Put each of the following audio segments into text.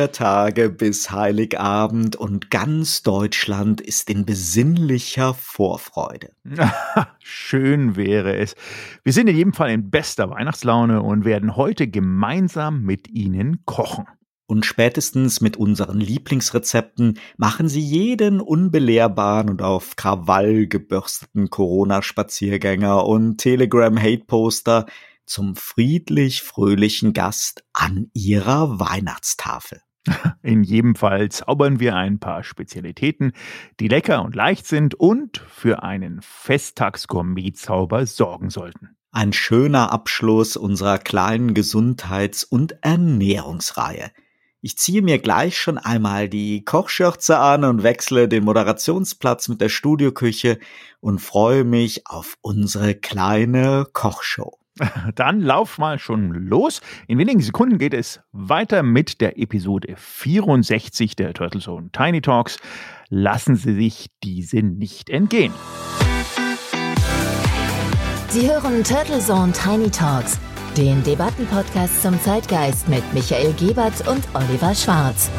Vier Tage bis Heiligabend und ganz Deutschland ist in besinnlicher Vorfreude. Schön wäre es. Wir sind in jedem Fall in bester Weihnachtslaune und werden heute gemeinsam mit Ihnen kochen. Und spätestens mit unseren Lieblingsrezepten machen Sie jeden unbelehrbaren und auf Krawall gebürsteten Corona-Spaziergänger und Telegram-Hate-Poster zum friedlich-fröhlichen Gast an ihrer Weihnachtstafel. In jedem Fall zaubern wir ein paar Spezialitäten, die lecker und leicht sind und für einen Festtagsgourmet-Zauber sorgen sollten. Ein schöner Abschluss unserer kleinen Gesundheits- und Ernährungsreihe. Ich ziehe mir gleich schon einmal die Kochschürze an und wechsle den Moderationsplatz mit der Studioküche und freue mich auf unsere kleine Kochshow. Dann lauf mal schon los. In wenigen Sekunden geht es weiter mit der Episode 64 der Turtle Zone Tiny Talks. Lassen Sie sich diese nicht entgehen. Sie hören Turtle Zone Tiny Talks, den Debattenpodcast zum Zeitgeist mit Michael Gebert und Oliver Schwarz.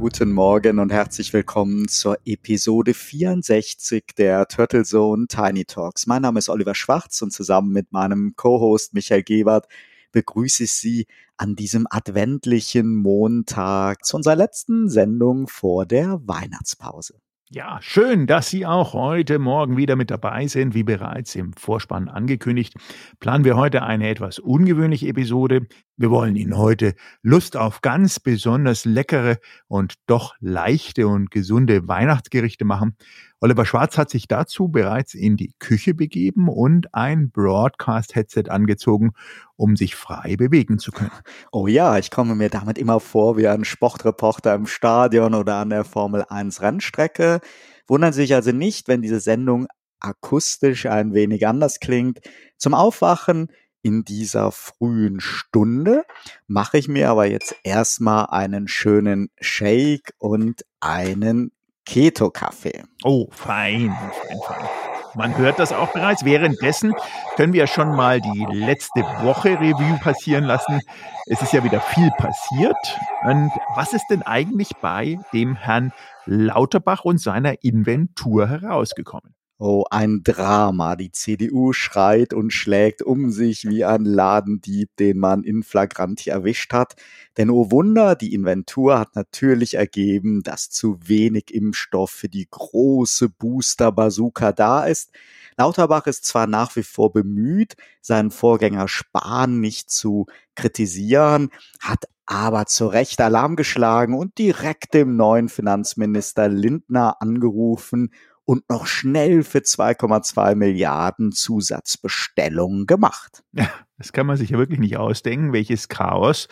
Guten Morgen und herzlich willkommen zur Episode 64 der Turtle Zone Tiny Talks. Mein Name ist Oliver Schwarz und zusammen mit meinem Co-Host Michael Gebert begrüße ich Sie an diesem adventlichen Montag zu unserer letzten Sendung vor der Weihnachtspause. Ja, schön, dass Sie auch heute Morgen wieder mit dabei sind. Wie bereits im Vorspann angekündigt, planen wir heute eine etwas ungewöhnliche Episode. Wir wollen Ihnen heute Lust auf ganz besonders leckere und doch leichte und gesunde Weihnachtsgerichte machen. Oliver Schwarz hat sich dazu bereits in die Küche begeben und ein Broadcast-Headset angezogen, um sich frei bewegen zu können. Oh ja, ich komme mir damit immer vor wie ein Sportreporter im Stadion oder an der Formel 1 Rennstrecke. Wundern Sie sich also nicht, wenn diese Sendung akustisch ein wenig anders klingt. Zum Aufwachen in dieser frühen Stunde mache ich mir aber jetzt erstmal einen schönen Shake und einen Keto-Kaffee. Oh, fein, fein, fein. Man hört das auch bereits. Währenddessen können wir schon mal die letzte Woche Review passieren lassen. Es ist ja wieder viel passiert. Und was ist denn eigentlich bei dem Herrn Lauterbach und seiner Inventur herausgekommen? Oh, ein Drama. Die CDU schreit und schlägt um sich wie ein Ladendieb, den man in Flagranti erwischt hat. Denn oh Wunder, die Inventur hat natürlich ergeben, dass zu wenig Impfstoff für die große Booster-Bazooka da ist. Lauterbach ist zwar nach wie vor bemüht, seinen Vorgänger Spahn nicht zu kritisieren, hat aber zu Recht Alarm geschlagen und direkt dem neuen Finanzminister Lindner angerufen und noch schnell für 2,2 Milliarden Zusatzbestellungen gemacht. Ja, das kann man sich ja wirklich nicht ausdenken, welches Chaos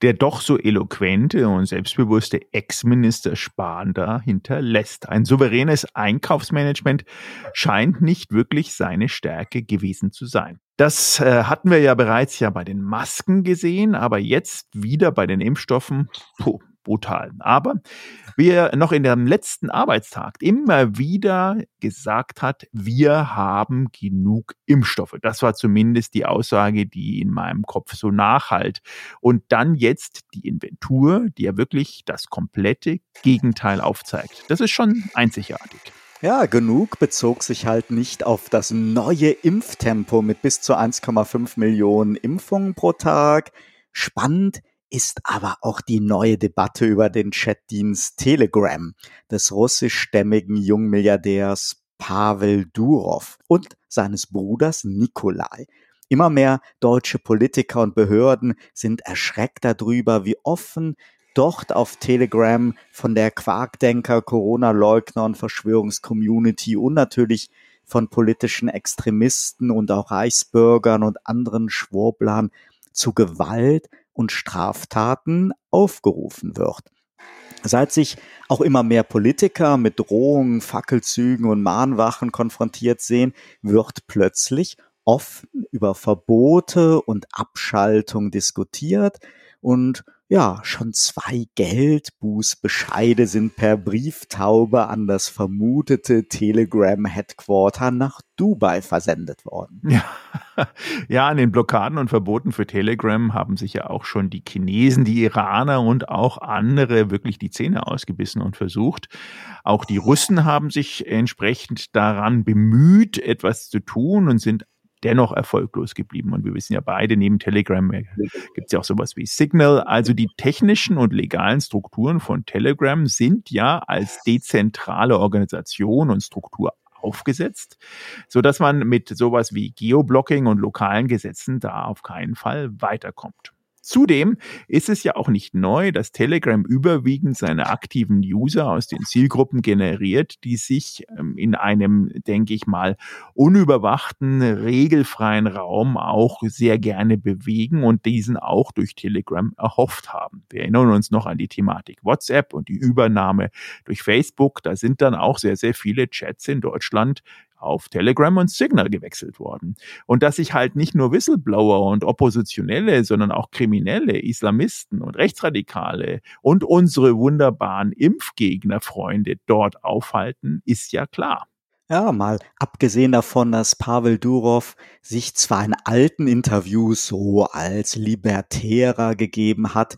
der doch so eloquente und selbstbewusste Ex-Minister Spahn da hinterlässt. Ein souveränes Einkaufsmanagement scheint nicht wirklich seine Stärke gewesen zu sein. Das äh, hatten wir ja bereits ja bei den Masken gesehen, aber jetzt wieder bei den Impfstoffen. Puh, brutal. Aber wie er noch in dem letzten Arbeitstag immer wieder gesagt hat, wir haben genug Impfstoffe. Das war zumindest die Aussage, die in meinem Kopf so nachhalt. Und dann jetzt die Inventur, die ja wirklich das komplette Gegenteil aufzeigt. Das ist schon einzigartig. Ja, genug bezog sich halt nicht auf das neue Impftempo mit bis zu 1,5 Millionen Impfungen pro Tag. Spannend ist aber auch die neue Debatte über den Chatdienst Telegram des russischstämmigen Jungmilliardärs Pavel Durov und seines Bruders Nikolai. Immer mehr deutsche Politiker und Behörden sind erschreckt darüber, wie offen dort auf Telegram von der Quarkdenker, Corona-Leugner und Verschwörungscommunity und natürlich von politischen Extremisten und auch Reichsbürgern und anderen Schwurblern zu Gewalt und Straftaten aufgerufen wird. Seit sich auch immer mehr Politiker mit Drohungen, Fackelzügen und Mahnwachen konfrontiert sehen, wird plötzlich offen über Verbote und Abschaltung diskutiert und ja, schon zwei Geldbußbescheide sind per Brieftaube an das vermutete Telegram-Headquarter nach Dubai versendet worden. Ja. ja, an den Blockaden und Verboten für Telegram haben sich ja auch schon die Chinesen, die Iraner und auch andere wirklich die Zähne ausgebissen und versucht. Auch die Russen haben sich entsprechend daran bemüht, etwas zu tun und sind dennoch erfolglos geblieben. Und wir wissen ja beide, neben Telegram gibt es ja auch sowas wie Signal. Also die technischen und legalen Strukturen von Telegram sind ja als dezentrale Organisation und Struktur aufgesetzt, so dass man mit sowas wie Geoblocking und lokalen Gesetzen da auf keinen Fall weiterkommt. Zudem ist es ja auch nicht neu, dass Telegram überwiegend seine aktiven User aus den Zielgruppen generiert, die sich ähm, in einem, denke ich mal, unüberwachten, regelfreien Raum auch sehr gerne bewegen und diesen auch durch Telegram erhofft haben. Wir erinnern uns noch an die Thematik WhatsApp und die Übernahme durch Facebook. Da sind dann auch sehr, sehr viele Chats in Deutschland auf Telegram und Signal gewechselt worden. Und dass sich halt nicht nur Whistleblower und Oppositionelle, sondern auch Kriminelle, Islamisten und Rechtsradikale und unsere wunderbaren Impfgegnerfreunde dort aufhalten, ist ja klar. Ja, mal abgesehen davon, dass Pavel Durov sich zwar in alten Interviews so als Libertärer gegeben hat,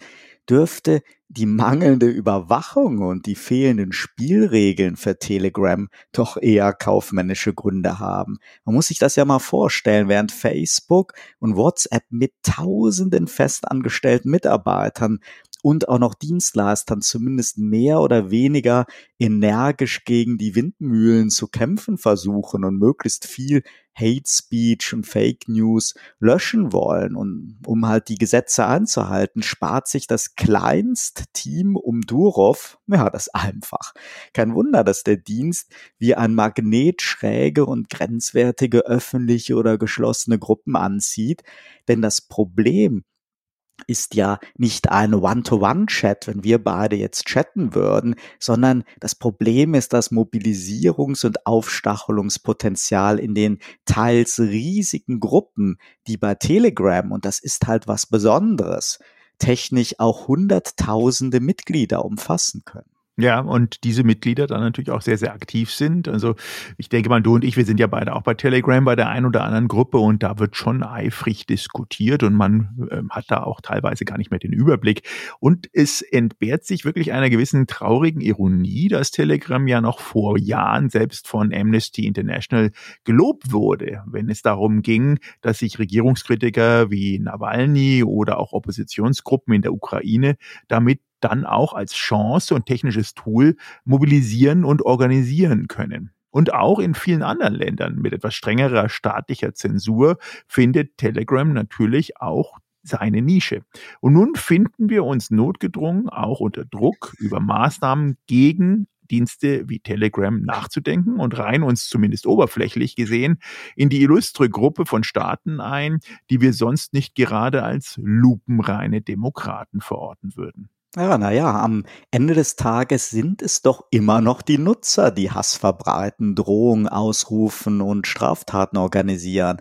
dürfte die mangelnde Überwachung und die fehlenden Spielregeln für Telegram doch eher kaufmännische Gründe haben. Man muss sich das ja mal vorstellen, während Facebook und WhatsApp mit tausenden festangestellten Mitarbeitern und auch noch Dienstleistern zumindest mehr oder weniger energisch gegen die Windmühlen zu kämpfen versuchen und möglichst viel Hate Speech und Fake News löschen wollen. Und um halt die Gesetze einzuhalten, spart sich das kleinst Team um Durov, ja, das einfach. Kein Wunder, dass der Dienst wie ein Magnet schräge und grenzwertige öffentliche oder geschlossene Gruppen anzieht. Denn das Problem ist ja nicht ein One-to-One-Chat, wenn wir beide jetzt chatten würden, sondern das Problem ist das Mobilisierungs- und Aufstachelungspotenzial in den teils riesigen Gruppen, die bei Telegram, und das ist halt was Besonderes, technisch auch hunderttausende Mitglieder umfassen können. Ja, und diese Mitglieder dann natürlich auch sehr, sehr aktiv sind. Also ich denke mal, du und ich, wir sind ja beide auch bei Telegram bei der einen oder anderen Gruppe und da wird schon eifrig diskutiert und man äh, hat da auch teilweise gar nicht mehr den Überblick. Und es entbehrt sich wirklich einer gewissen traurigen Ironie, dass Telegram ja noch vor Jahren selbst von Amnesty International gelobt wurde, wenn es darum ging, dass sich Regierungskritiker wie Nawalny oder auch Oppositionsgruppen in der Ukraine damit dann auch als Chance und technisches Tool mobilisieren und organisieren können. Und auch in vielen anderen Ländern mit etwas strengerer staatlicher Zensur findet Telegram natürlich auch seine Nische. Und nun finden wir uns notgedrungen auch unter Druck über Maßnahmen gegen Dienste wie Telegram nachzudenken und reihen uns zumindest oberflächlich gesehen in die illustre Gruppe von Staaten ein, die wir sonst nicht gerade als lupenreine Demokraten verorten würden. Ja, naja, am Ende des Tages sind es doch immer noch die Nutzer, die Hass verbreiten, Drohungen ausrufen und Straftaten organisieren.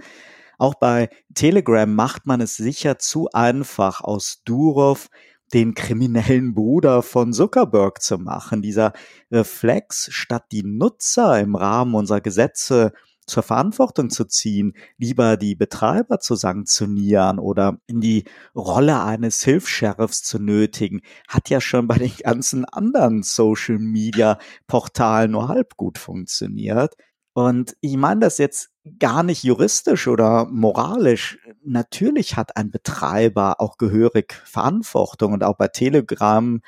Auch bei Telegram macht man es sicher zu einfach, aus Durov den kriminellen Bruder von Zuckerberg zu machen. Dieser Reflex, statt die Nutzer im Rahmen unserer Gesetze zur Verantwortung zu ziehen, lieber die Betreiber zu sanktionieren oder in die Rolle eines Hilfs-Sheriffs zu nötigen, hat ja schon bei den ganzen anderen Social-Media-Portalen nur halb gut funktioniert. Und ich meine das jetzt gar nicht juristisch oder moralisch. Natürlich hat ein Betreiber auch gehörig Verantwortung und auch bei Telegram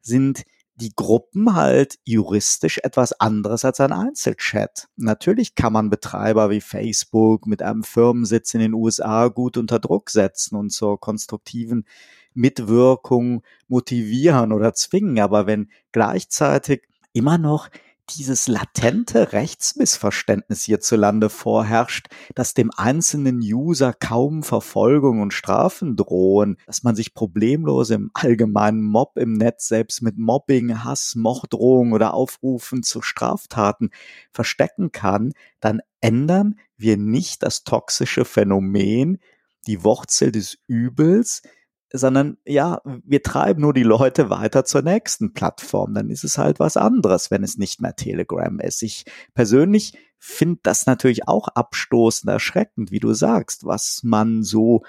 sind die Gruppen halt juristisch etwas anderes als ein Einzelchat. Natürlich kann man Betreiber wie Facebook mit einem Firmensitz in den USA gut unter Druck setzen und zur konstruktiven Mitwirkung motivieren oder zwingen, aber wenn gleichzeitig immer noch dieses latente Rechtsmissverständnis hierzulande vorherrscht, dass dem einzelnen User kaum Verfolgung und Strafen drohen, dass man sich problemlos im allgemeinen Mob im Netz selbst mit Mobbing, Hass, Morddrohung oder Aufrufen zu Straftaten verstecken kann, dann ändern wir nicht das toxische Phänomen, die Wurzel des Übels, sondern ja, wir treiben nur die Leute weiter zur nächsten Plattform. Dann ist es halt was anderes, wenn es nicht mehr Telegram ist. Ich persönlich finde das natürlich auch abstoßend, erschreckend, wie du sagst, was man so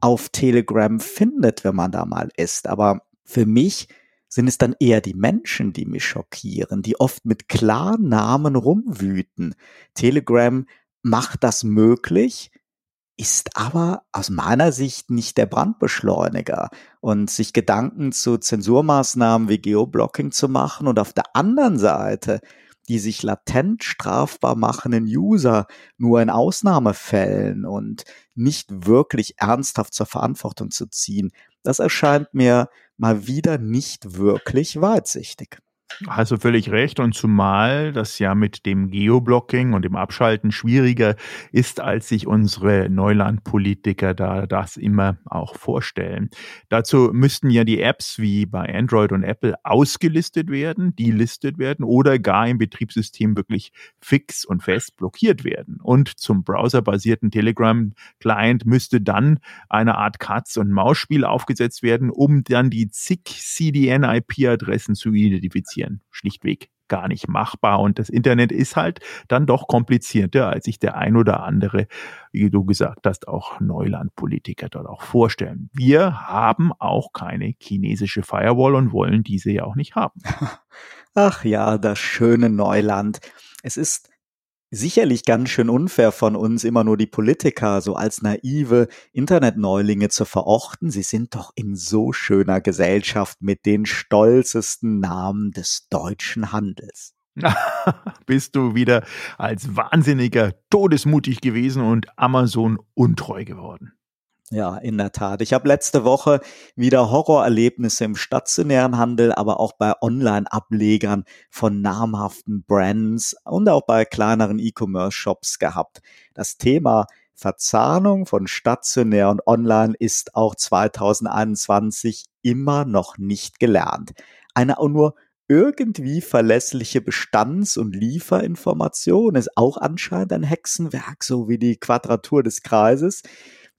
auf Telegram findet, wenn man da mal ist. Aber für mich sind es dann eher die Menschen, die mich schockieren, die oft mit Klarnamen rumwüten. Telegram macht das möglich, ist aber aus meiner Sicht nicht der Brandbeschleuniger. Und sich Gedanken zu Zensurmaßnahmen wie Geoblocking zu machen und auf der anderen Seite die sich latent strafbar machenden User nur in Ausnahmefällen und nicht wirklich ernsthaft zur Verantwortung zu ziehen, das erscheint mir mal wieder nicht wirklich weitsichtig. Also völlig recht und zumal das ja mit dem Geoblocking und dem Abschalten schwieriger ist, als sich unsere Neulandpolitiker da das immer auch vorstellen. Dazu müssten ja die Apps wie bei Android und Apple ausgelistet werden, delistet werden oder gar im Betriebssystem wirklich fix und fest blockiert werden. Und zum browserbasierten Telegram-Client müsste dann eine Art Katz- und Maus-Spiel aufgesetzt werden, um dann die zig CDN-IP-Adressen zu identifizieren implementieren. Schlichtweg gar nicht machbar. Und das Internet ist halt dann doch komplizierter, als sich der ein oder andere, wie du gesagt hast, auch Neulandpolitiker dort auch vorstellen. Wir haben auch keine chinesische Firewall und wollen diese ja auch nicht haben. Ach ja, das schöne Neuland. Es ist sicherlich ganz schön unfair von uns, immer nur die Politiker so als naive Internetneulinge zu verorten. Sie sind doch in so schöner Gesellschaft mit den stolzesten Namen des deutschen Handels. Bist du wieder als Wahnsinniger todesmutig gewesen und Amazon untreu geworden? Ja, in der Tat. Ich habe letzte Woche wieder Horrorerlebnisse im stationären Handel, aber auch bei Online-Ablegern von namhaften Brands und auch bei kleineren E-Commerce-Shops gehabt. Das Thema Verzahnung von stationär und online ist auch 2021 immer noch nicht gelernt. Eine auch nur irgendwie verlässliche Bestands- und Lieferinformation ist auch anscheinend ein Hexenwerk, so wie die Quadratur des Kreises.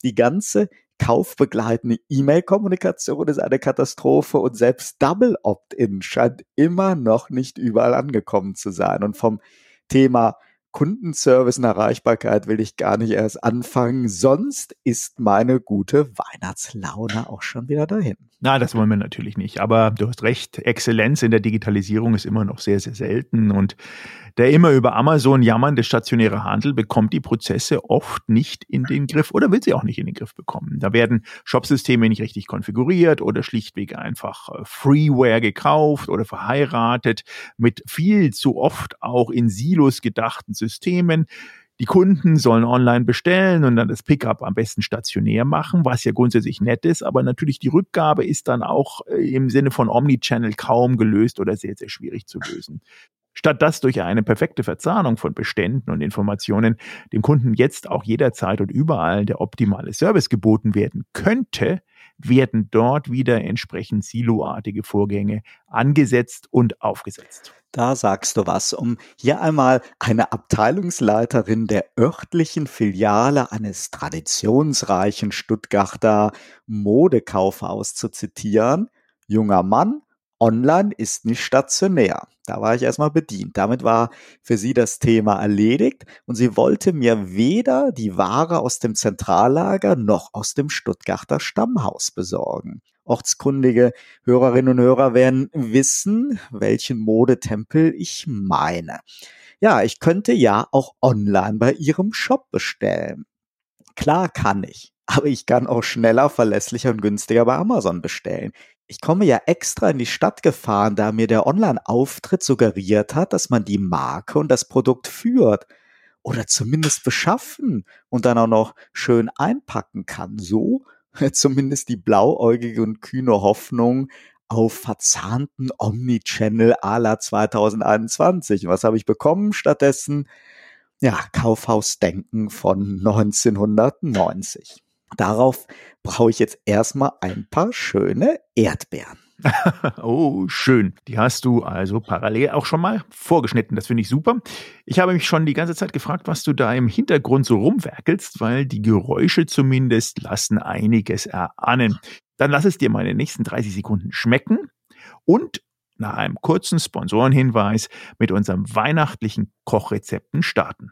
Die ganze kaufbegleitende E-Mail-Kommunikation ist eine Katastrophe und selbst Double Opt-in scheint immer noch nicht überall angekommen zu sein. Und vom Thema Kundenservice und Erreichbarkeit will ich gar nicht erst anfangen. Sonst ist meine gute Weihnachtslaune auch schon wieder dahin. Na, das wollen wir natürlich nicht. Aber du hast recht, Exzellenz in der Digitalisierung ist immer noch sehr, sehr selten. Und der immer über Amazon jammernde stationäre Handel bekommt die Prozesse oft nicht in den Griff oder will sie auch nicht in den Griff bekommen. Da werden Shopsysteme nicht richtig konfiguriert oder schlichtweg einfach äh, Freeware gekauft oder verheiratet mit viel zu oft auch in Silos gedachten Systemen. Die Kunden sollen online bestellen und dann das Pickup am besten stationär machen, was ja grundsätzlich nett ist, aber natürlich die Rückgabe ist dann auch äh, im Sinne von Omnichannel kaum gelöst oder sehr, sehr schwierig zu lösen. Statt dass durch eine perfekte Verzahnung von Beständen und Informationen dem Kunden jetzt auch jederzeit und überall der optimale Service geboten werden könnte, werden dort wieder entsprechend siloartige Vorgänge angesetzt und aufgesetzt. Da sagst du was, um hier einmal eine Abteilungsleiterin der örtlichen Filiale eines traditionsreichen Stuttgarter Modekaufhaus zu zitieren. Junger Mann, online ist nicht stationär. Da war ich erstmal bedient. Damit war für sie das Thema erledigt und sie wollte mir weder die Ware aus dem Zentrallager noch aus dem Stuttgarter Stammhaus besorgen. Ortskundige Hörerinnen und Hörer werden wissen, welchen Modetempel ich meine. Ja, ich könnte ja auch online bei ihrem Shop bestellen. Klar kann ich, aber ich kann auch schneller, verlässlicher und günstiger bei Amazon bestellen. Ich komme ja extra in die Stadt gefahren, da mir der Online-Auftritt suggeriert hat, dass man die Marke und das Produkt führt oder zumindest beschaffen und dann auch noch schön einpacken kann. So zumindest die blauäugige und kühne Hoffnung auf verzahnten Omnichannel à la 2021. Was habe ich bekommen stattdessen? Ja, Kaufhausdenken von 1990. Darauf brauche ich jetzt erstmal ein paar schöne Erdbeeren. oh, schön. Die hast du also parallel auch schon mal vorgeschnitten. Das finde ich super. Ich habe mich schon die ganze Zeit gefragt, was du da im Hintergrund so rumwerkelst, weil die Geräusche zumindest lassen einiges erahnen. Dann lass es dir mal in den nächsten 30 Sekunden schmecken und nach einem kurzen Sponsorenhinweis mit unserem weihnachtlichen Kochrezepten starten.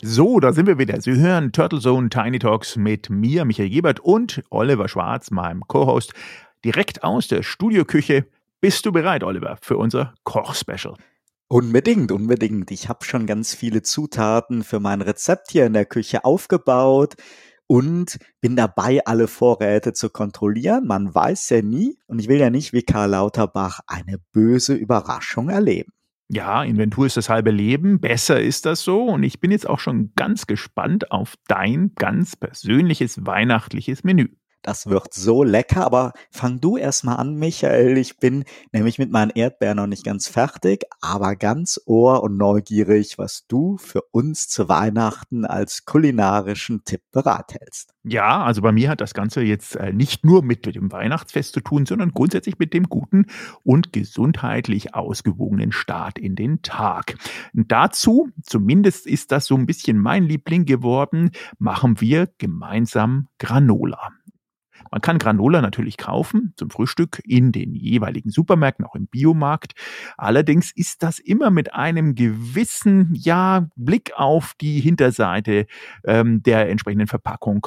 So, da sind wir wieder. Sie hören Turtle Zone Tiny Talks mit mir, Michael Gebert und Oliver Schwarz, meinem Co-Host, direkt aus der Studioküche. Bist du bereit, Oliver, für unser Koch-Special? Unbedingt, unbedingt. Ich habe schon ganz viele Zutaten für mein Rezept hier in der Küche aufgebaut und bin dabei, alle Vorräte zu kontrollieren. Man weiß ja nie und ich will ja nicht wie Karl Lauterbach eine böse Überraschung erleben. Ja, Inventur ist das halbe Leben. Besser ist das so. Und ich bin jetzt auch schon ganz gespannt auf dein ganz persönliches weihnachtliches Menü. Das wird so lecker, aber fang du erstmal an, Michael. Ich bin nämlich mit meinen Erdbeeren noch nicht ganz fertig, aber ganz ohr und neugierig, was du für uns zu Weihnachten als kulinarischen Tipp bereithältst. Ja, also bei mir hat das Ganze jetzt äh, nicht nur mit dem Weihnachtsfest zu tun, sondern grundsätzlich mit dem guten und gesundheitlich ausgewogenen Start in den Tag. Dazu, zumindest ist das so ein bisschen mein Liebling geworden, machen wir gemeinsam Granola. Man kann Granola natürlich kaufen zum Frühstück in den jeweiligen Supermärkten, auch im Biomarkt. Allerdings ist das immer mit einem gewissen, ja, Blick auf die Hinterseite ähm, der entsprechenden Verpackung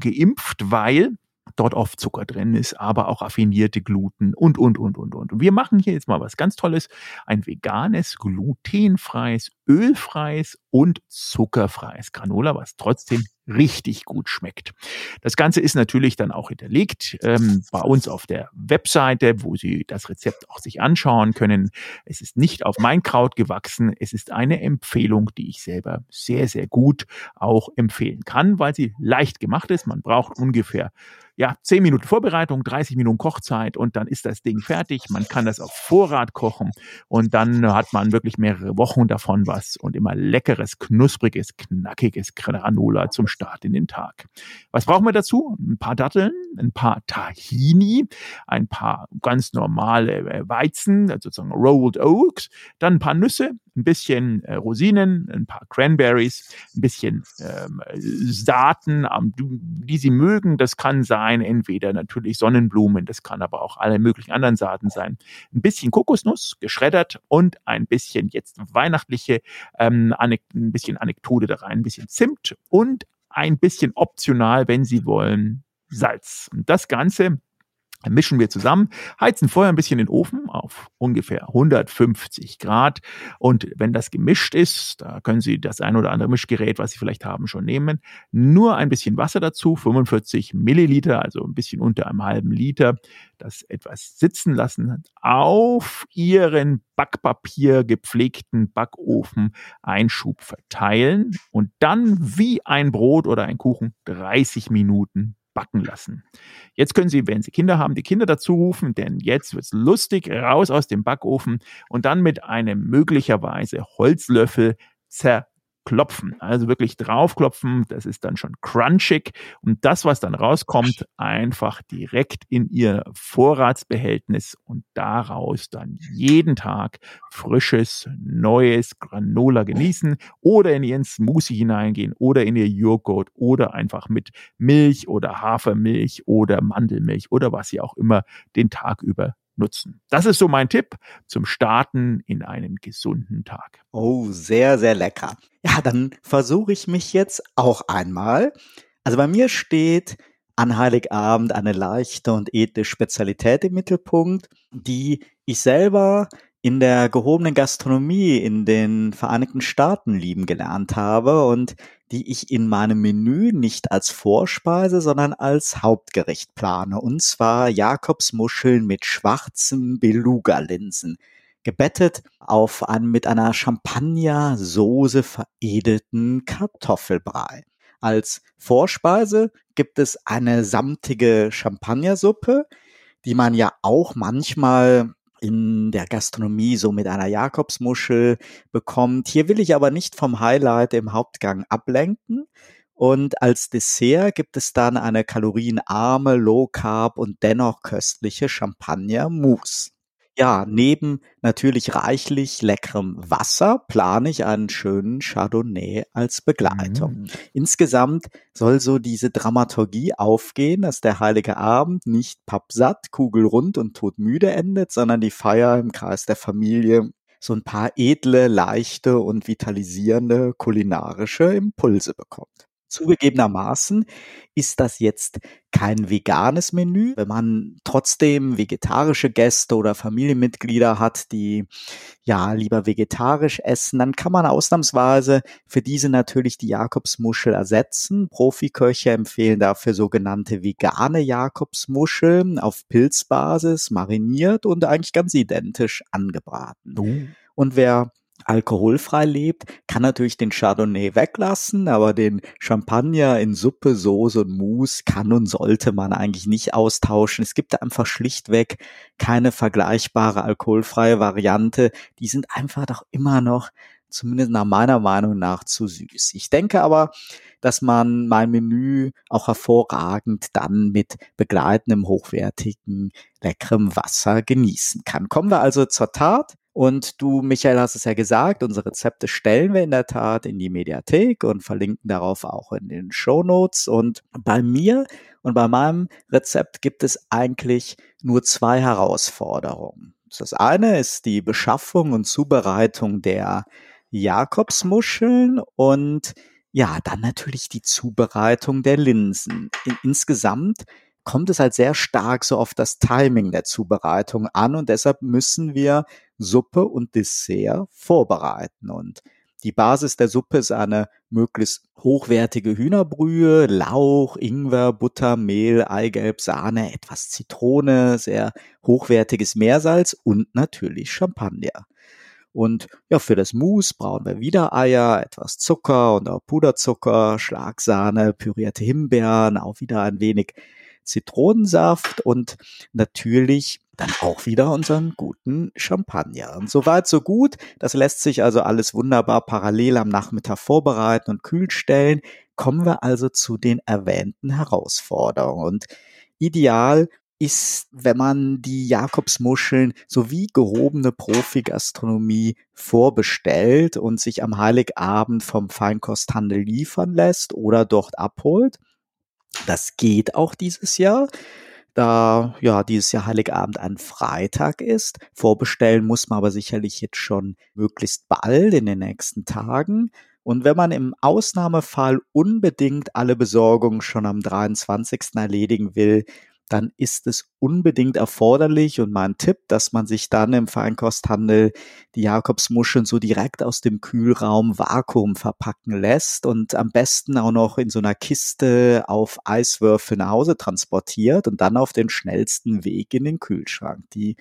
geimpft, weil dort oft Zucker drin ist, aber auch raffinierte Gluten und, und, und, und, und. Und wir machen hier jetzt mal was ganz Tolles. Ein veganes, glutenfreies, ölfreies und zuckerfreies Granola, was trotzdem richtig gut schmeckt. Das Ganze ist natürlich dann auch hinterlegt ähm, bei uns auf der Webseite, wo Sie das Rezept auch sich anschauen können. Es ist nicht auf mein Kraut gewachsen. Es ist eine Empfehlung, die ich selber sehr, sehr gut auch empfehlen kann, weil sie leicht gemacht ist. Man braucht ungefähr ja, 10 Minuten Vorbereitung, 30 Minuten Kochzeit und dann ist das Ding fertig. Man kann das auf Vorrat kochen und dann hat man wirklich mehrere Wochen davon was und immer leckeres, knuspriges, knackiges Granola zum Start in den Tag. Was brauchen wir dazu? Ein paar Datteln, ein paar Tahini, ein paar ganz normale äh, Weizen, also sozusagen Rolled Oaks, dann ein paar Nüsse, ein bisschen äh, Rosinen, ein paar Cranberries, ein bisschen ähm, Saaten, die Sie mögen. Das kann sein, entweder natürlich Sonnenblumen, das kann aber auch alle möglichen anderen Saaten sein. Ein bisschen Kokosnuss, geschreddert und ein bisschen jetzt weihnachtliche, ähm, ein bisschen Anekdote da rein, ein bisschen Zimt und ein bisschen optional, wenn Sie wollen, Salz. Und das Ganze mischen wir zusammen, heizen vorher ein bisschen den Ofen auf ungefähr 150 Grad. Und wenn das gemischt ist, da können Sie das ein oder andere Mischgerät, was Sie vielleicht haben, schon nehmen, nur ein bisschen Wasser dazu, 45 Milliliter, also ein bisschen unter einem halben Liter, das etwas sitzen lassen, auf Ihren Backpapier gepflegten Backofen Einschub verteilen. Und dann wie ein Brot oder ein Kuchen 30 Minuten backen lassen. Jetzt können Sie, wenn Sie Kinder haben, die Kinder dazu rufen, denn jetzt wird's lustig, raus aus dem Backofen und dann mit einem möglicherweise Holzlöffel zer klopfen. Also wirklich draufklopfen, das ist dann schon crunchig und das, was dann rauskommt, einfach direkt in ihr Vorratsbehältnis und daraus dann jeden Tag frisches, neues Granola genießen oder in ihren Smoothie hineingehen oder in ihr Joghurt oder einfach mit Milch oder Hafermilch oder Mandelmilch oder was sie auch immer den Tag über nutzen. Das ist so mein Tipp zum Starten in einen gesunden Tag. Oh, sehr, sehr lecker. Ja, dann versuche ich mich jetzt auch einmal. Also bei mir steht an Heiligabend eine leichte und edle Spezialität im Mittelpunkt, die ich selber in der gehobenen Gastronomie in den Vereinigten Staaten lieben gelernt habe und die ich in meinem Menü nicht als Vorspeise, sondern als Hauptgericht plane. Und zwar Jakobsmuscheln mit schwarzen Beluga-Linsen. gebettet auf einen mit einer Champagnersoße veredelten Kartoffelbrei. Als Vorspeise gibt es eine samtige Champagnersuppe, die man ja auch manchmal in der Gastronomie so mit einer Jakobsmuschel bekommt. Hier will ich aber nicht vom Highlight im Hauptgang ablenken. Und als Dessert gibt es dann eine kalorienarme, low carb und dennoch köstliche Champagner Mousse. Ja, neben natürlich reichlich leckerem Wasser plane ich einen schönen Chardonnay als Begleitung. Mm. Insgesamt soll so diese Dramaturgie aufgehen, dass der heilige Abend nicht pappsatt, kugelrund und todmüde endet, sondern die Feier im Kreis der Familie so ein paar edle, leichte und vitalisierende kulinarische Impulse bekommt. Zugegebenermaßen ist das jetzt kein veganes Menü. Wenn man trotzdem vegetarische Gäste oder Familienmitglieder hat, die ja lieber vegetarisch essen, dann kann man ausnahmsweise für diese natürlich die Jakobsmuschel ersetzen. Profiköche empfehlen dafür sogenannte vegane Jakobsmuscheln auf Pilzbasis, mariniert und eigentlich ganz identisch angebraten. Uh. Und wer alkoholfrei lebt, kann natürlich den Chardonnay weglassen, aber den Champagner in Suppe, Soße und Mousse kann und sollte man eigentlich nicht austauschen. Es gibt einfach schlichtweg keine vergleichbare alkoholfreie Variante. Die sind einfach doch immer noch, zumindest nach meiner Meinung nach, zu süß. Ich denke aber, dass man mein Menü auch hervorragend dann mit begleitendem, hochwertigen, leckerem Wasser genießen kann. Kommen wir also zur Tat. Und du, Michael, hast es ja gesagt, unsere Rezepte stellen wir in der Tat in die Mediathek und verlinken darauf auch in den Show Notes. Und bei mir und bei meinem Rezept gibt es eigentlich nur zwei Herausforderungen. Das eine ist die Beschaffung und Zubereitung der Jakobsmuscheln und ja, dann natürlich die Zubereitung der Linsen. In, insgesamt kommt es halt sehr stark so auf das Timing der Zubereitung an und deshalb müssen wir Suppe und Dessert vorbereiten. Und die Basis der Suppe ist eine möglichst hochwertige Hühnerbrühe, Lauch, Ingwer, Butter, Mehl, Eigelb, Sahne, etwas Zitrone, sehr hochwertiges Meersalz und natürlich Champagner. Und ja, für das Mousse brauchen wir wieder Eier, etwas Zucker und auch Puderzucker, Schlagsahne, pürierte Himbeeren, auch wieder ein wenig Zitronensaft und natürlich dann auch wieder unseren guten Champagner. Und soweit so gut. Das lässt sich also alles wunderbar parallel am Nachmittag vorbereiten und kühl stellen. Kommen wir also zu den erwähnten Herausforderungen. Und ideal ist, wenn man die Jakobsmuscheln sowie gehobene Profi-Gastronomie vorbestellt und sich am Heiligabend vom Feinkosthandel liefern lässt oder dort abholt. Das geht auch dieses Jahr. Da ja dieses Jahr Heiligabend ein Freitag ist. Vorbestellen muss man aber sicherlich jetzt schon möglichst bald in den nächsten Tagen. Und wenn man im Ausnahmefall unbedingt alle Besorgungen schon am 23. erledigen will, dann ist es unbedingt erforderlich und mein Tipp, dass man sich dann im Feinkosthandel die Jakobsmuscheln so direkt aus dem Kühlraum Vakuum verpacken lässt und am besten auch noch in so einer Kiste auf Eiswürfel nach Hause transportiert und dann auf den schnellsten Weg in den Kühlschrank. Die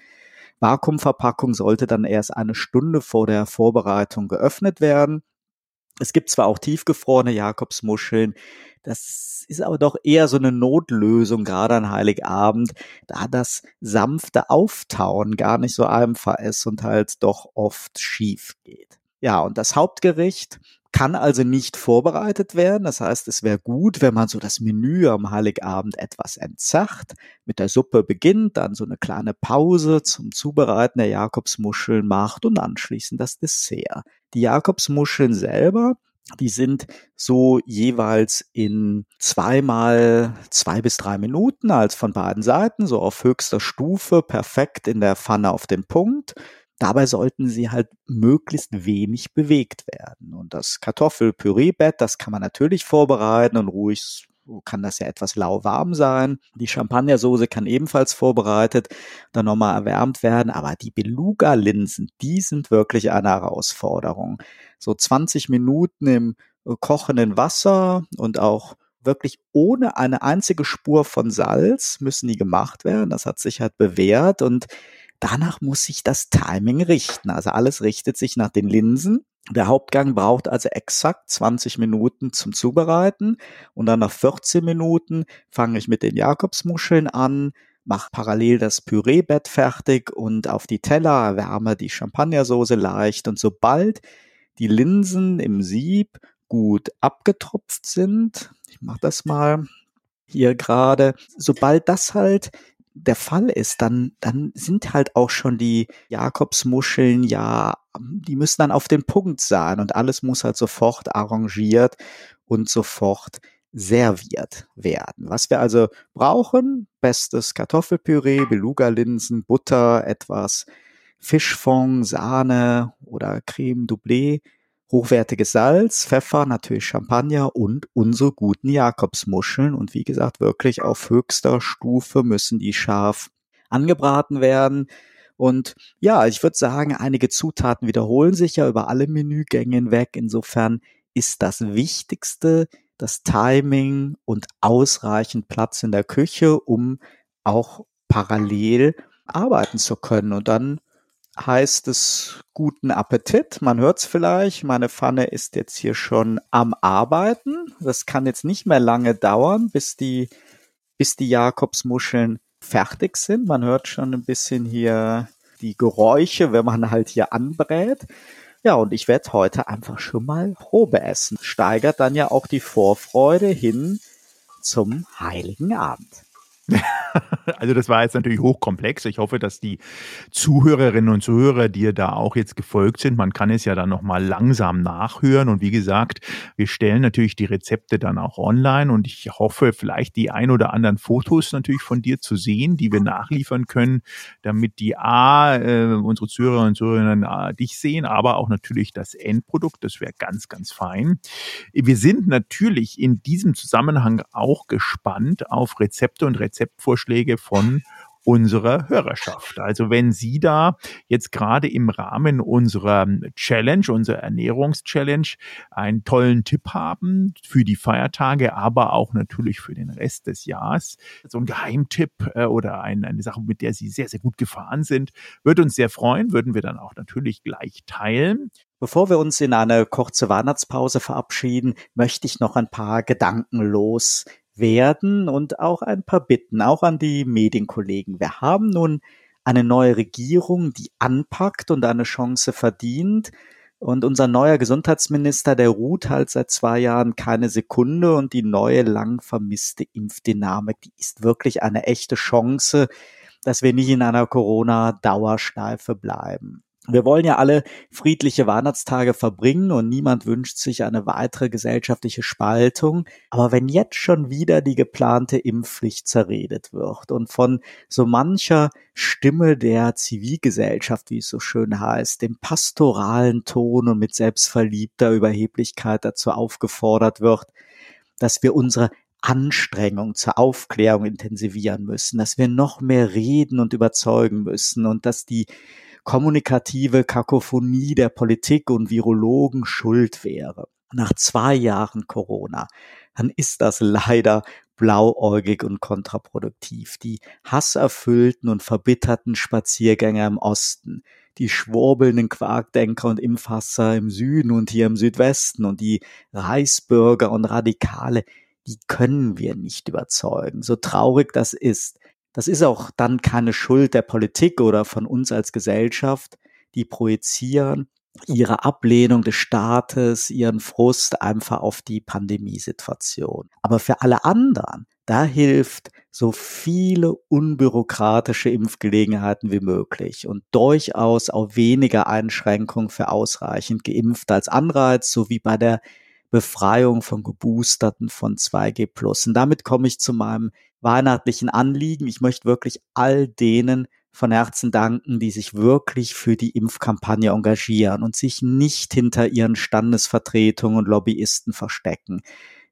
Vakuumverpackung sollte dann erst eine Stunde vor der Vorbereitung geöffnet werden. Es gibt zwar auch tiefgefrorene Jakobsmuscheln, das ist aber doch eher so eine Notlösung, gerade an Heiligabend, da das sanfte Auftauen gar nicht so einfach ist und halt doch oft schief geht. Ja, und das Hauptgericht kann also nicht vorbereitet werden. Das heißt, es wäre gut, wenn man so das Menü am Heiligabend etwas entzacht, mit der Suppe beginnt, dann so eine kleine Pause zum Zubereiten der Jakobsmuscheln macht und anschließend das Dessert. Die Jakobsmuscheln selber die sind so jeweils in zweimal zwei bis drei Minuten als von beiden Seiten, so auf höchster Stufe, perfekt in der Pfanne auf den Punkt. Dabei sollten sie halt möglichst wenig bewegt werden. Und das Kartoffelpüreebett, das kann man natürlich vorbereiten und ruhig kann das ja etwas lauwarm sein. Die Champagnersoße kann ebenfalls vorbereitet, dann nochmal erwärmt werden. Aber die Beluga-Linsen, die sind wirklich eine Herausforderung. So 20 Minuten im äh, kochenden Wasser und auch wirklich ohne eine einzige Spur von Salz müssen die gemacht werden. Das hat sich halt bewährt und danach muss sich das Timing richten. Also alles richtet sich nach den Linsen. Der Hauptgang braucht also exakt 20 Minuten zum Zubereiten und dann nach 14 Minuten fange ich mit den Jakobsmuscheln an, mache parallel das Püreebett fertig und auf die Teller erwärme die Champagnersoße leicht und sobald die Linsen im Sieb gut abgetropft sind, ich mache das mal hier gerade, sobald das halt der Fall ist, dann, dann sind halt auch schon die Jakobsmuscheln ja, die müssen dann auf den Punkt sein und alles muss halt sofort arrangiert und sofort serviert werden. Was wir also brauchen, bestes Kartoffelpüree, Beluga-Linsen, Butter, etwas Fischfond, Sahne oder Creme Doublé, hochwertiges Salz, Pfeffer, natürlich Champagner und unsere guten Jakobsmuscheln. Und wie gesagt, wirklich auf höchster Stufe müssen die scharf angebraten werden. Und ja, ich würde sagen, einige Zutaten wiederholen sich ja über alle Menügänge hinweg. Insofern ist das Wichtigste das Timing und ausreichend Platz in der Küche, um auch parallel arbeiten zu können. Und dann heißt es guten Appetit. Man hört es vielleicht, meine Pfanne ist jetzt hier schon am Arbeiten. Das kann jetzt nicht mehr lange dauern, bis die, bis die Jakobsmuscheln fertig sind. Man hört schon ein bisschen hier die Geräusche, wenn man halt hier anbrät. Ja, und ich werde heute einfach schon mal Probe essen. Steigert dann ja auch die Vorfreude hin zum heiligen Abend. Also das war jetzt natürlich hochkomplex. Ich hoffe, dass die Zuhörerinnen und Zuhörer dir da auch jetzt gefolgt sind. Man kann es ja dann nochmal langsam nachhören. Und wie gesagt, wir stellen natürlich die Rezepte dann auch online. Und ich hoffe, vielleicht die ein oder anderen Fotos natürlich von dir zu sehen, die wir nachliefern können, damit die A, äh, unsere Zuhörer und Zuhörerinnen A, dich sehen, aber auch natürlich das Endprodukt. Das wäre ganz, ganz fein. Wir sind natürlich in diesem Zusammenhang auch gespannt auf Rezepte und Rezepte Rezeptvorschläge von unserer Hörerschaft. Also wenn Sie da jetzt gerade im Rahmen unserer Challenge, unserer Ernährungschallenge, einen tollen Tipp haben für die Feiertage, aber auch natürlich für den Rest des Jahres, so ein Geheimtipp äh, oder ein, eine Sache, mit der Sie sehr, sehr gut gefahren sind, würde uns sehr freuen, würden wir dann auch natürlich gleich teilen. Bevor wir uns in eine kurze Weihnachtspause verabschieden, möchte ich noch ein paar Gedanken los werden und auch ein paar Bitten, auch an die Medienkollegen. Wir haben nun eine neue Regierung, die anpackt und eine Chance verdient. Und unser neuer Gesundheitsminister, der ruht halt seit zwei Jahren keine Sekunde und die neue lang vermisste Impfdynamik, die ist wirklich eine echte Chance, dass wir nicht in einer Corona-Dauerschleife bleiben. Wir wollen ja alle friedliche Weihnachtstage verbringen und niemand wünscht sich eine weitere gesellschaftliche Spaltung. Aber wenn jetzt schon wieder die geplante Impfpflicht zerredet wird und von so mancher Stimme der Zivilgesellschaft, wie es so schön heißt, dem pastoralen Ton und mit selbstverliebter Überheblichkeit dazu aufgefordert wird, dass wir unsere Anstrengung zur Aufklärung intensivieren müssen, dass wir noch mehr reden und überzeugen müssen und dass die kommunikative Kakophonie der Politik und Virologen schuld wäre. Nach zwei Jahren Corona, dann ist das leider blauäugig und kontraproduktiv. Die hasserfüllten und verbitterten Spaziergänger im Osten, die schwurbelnden Quarkdenker und Impfhasser im Süden und hier im Südwesten und die Reichsbürger und Radikale, die können wir nicht überzeugen, so traurig das ist. Das ist auch dann keine Schuld der Politik oder von uns als Gesellschaft, die projizieren ihre Ablehnung des Staates, ihren Frust einfach auf die Pandemiesituation. Aber für alle anderen, da hilft so viele unbürokratische Impfgelegenheiten wie möglich und durchaus auch weniger Einschränkungen für ausreichend Geimpfte als Anreiz, so wie bei der Befreiung von Geboosterten von 2G+. Und damit komme ich zu meinem weihnachtlichen Anliegen. Ich möchte wirklich all denen von Herzen danken, die sich wirklich für die Impfkampagne engagieren und sich nicht hinter ihren Standesvertretungen und Lobbyisten verstecken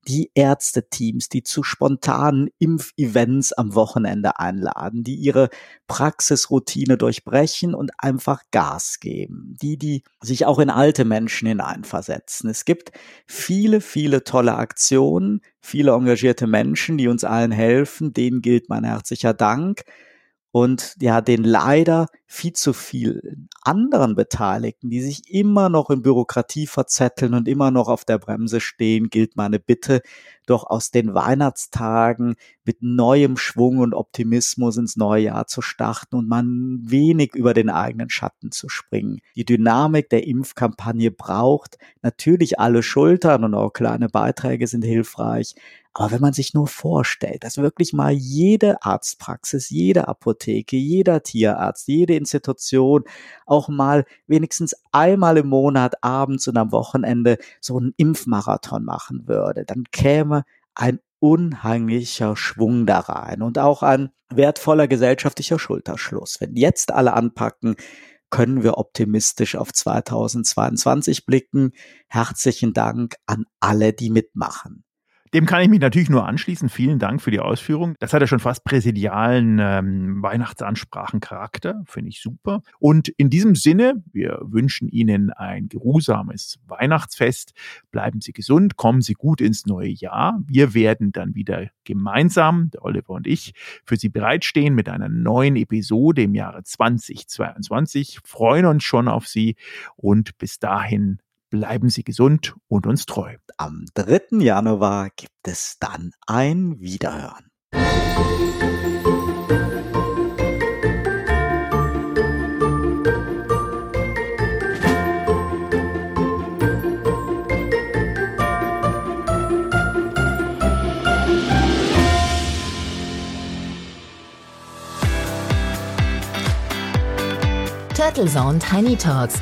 die Ärzteteams, die zu spontanen Impfevents am Wochenende einladen, die ihre Praxisroutine durchbrechen und einfach Gas geben, die, die sich auch in alte Menschen hineinversetzen. Es gibt viele, viele tolle Aktionen, viele engagierte Menschen, die uns allen helfen, denen gilt mein herzlicher Dank. Und ja, den leider viel zu vielen anderen Beteiligten, die sich immer noch in Bürokratie verzetteln und immer noch auf der Bremse stehen, gilt meine Bitte, doch aus den Weihnachtstagen mit neuem Schwung und Optimismus ins neue Jahr zu starten und man wenig über den eigenen Schatten zu springen. Die Dynamik der Impfkampagne braucht natürlich alle Schultern und auch kleine Beiträge sind hilfreich, aber wenn man sich nur vorstellt, dass wirklich mal jede Arztpraxis, jede Apotheke, jeder Tierarzt, jede Institution auch mal wenigstens einmal im Monat abends und am Wochenende so einen Impfmarathon machen würde, dann käme ein unheimlicher Schwung da rein und auch ein wertvoller gesellschaftlicher Schulterschluss. Wenn jetzt alle anpacken, können wir optimistisch auf 2022 blicken. Herzlichen Dank an alle, die mitmachen. Dem kann ich mich natürlich nur anschließen. Vielen Dank für die Ausführung. Das hat ja schon fast präsidialen ähm, Weihnachtsansprachencharakter. Finde ich super. Und in diesem Sinne, wir wünschen Ihnen ein geruhsames Weihnachtsfest. Bleiben Sie gesund, kommen Sie gut ins neue Jahr. Wir werden dann wieder gemeinsam, der Oliver und ich, für Sie bereitstehen mit einer neuen Episode im Jahre 2022. Freuen uns schon auf Sie und bis dahin bleiben Sie gesund und uns treu. Am 3. Januar gibt es dann ein Wiederhören. Turtle Zone Tiny Talks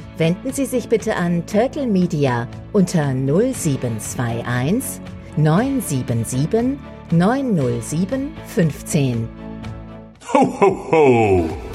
wenden Sie sich bitte an Turtle Media unter 0721 977 907 15. Ho, ho, ho!